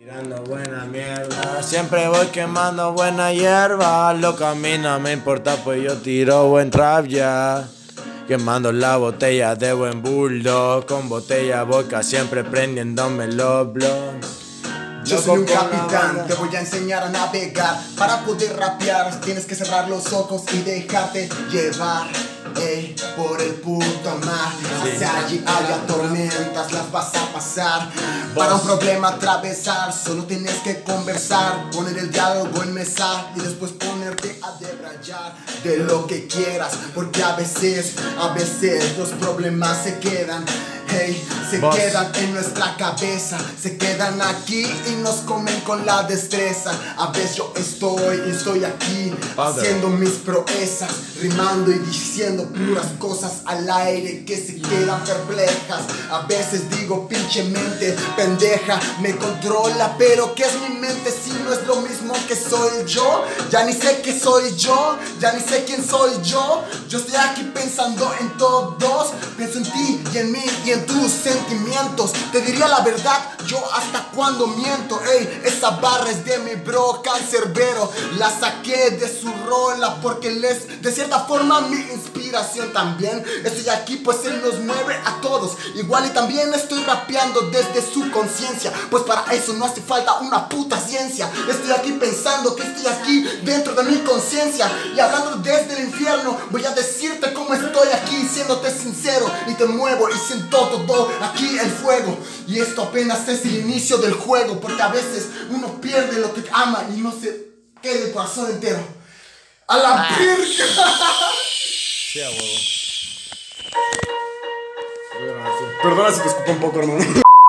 Tirando buena mierda, siempre voy quemando buena hierba. Lo que a mí no me importa, pues yo tiro buen trap ya. Quemando la botella de buen bulldog, con botella boca, siempre prendiéndome los blogs. Yo soy un capitán, te voy a enseñar a navegar. Para poder rapear, tienes que cerrar los ojos y dejarte llevar. Ey, por el puto mar, hacia allí haya tormentas, las vas a pasar. Para un problema atravesar, solo tienes que conversar, poner el diálogo en mesa y después ponerte a debrayar de lo que quieras, porque a veces, a veces los problemas se quedan. Hey, se quedan en nuestra cabeza, se quedan aquí y nos comen con la destreza. A veces yo estoy y estoy aquí haciendo mis proezas, rimando y diciendo puras cosas al aire que se quedan perplejas. A veces digo pinche mente pendeja, me controla, pero ¿qué es mi mente si no es lo mismo que soy yo? Ya ni sé qué soy yo, ya ni sé quién soy yo. Yo estoy aquí pensando en todos, pienso en ti y en mí y en tus Te diría la verdad, yo hasta cuando miento. Ey, esa barra es de mi bro cancerbero. La saqué de su rola porque les, de cierta forma, mi inspiración también. Estoy aquí pues él nos mueve a todos. Igual y también estoy rapeando desde su conciencia. Pues para eso no hace falta una puta ciencia. Estoy aquí pensando que estoy aquí dentro de mi conciencia. Y hablando desde el infierno, voy a decirte cómo estoy aquí, siéndote sincero. Y te muevo y siento todo aquí el fuego. Y esto apenas es el inicio del juego. Porque a veces uno pierde lo que ama y no se queda el corazón entero. A la virga. Sí, a huevo. Perdona si te escupo un poco, hermano.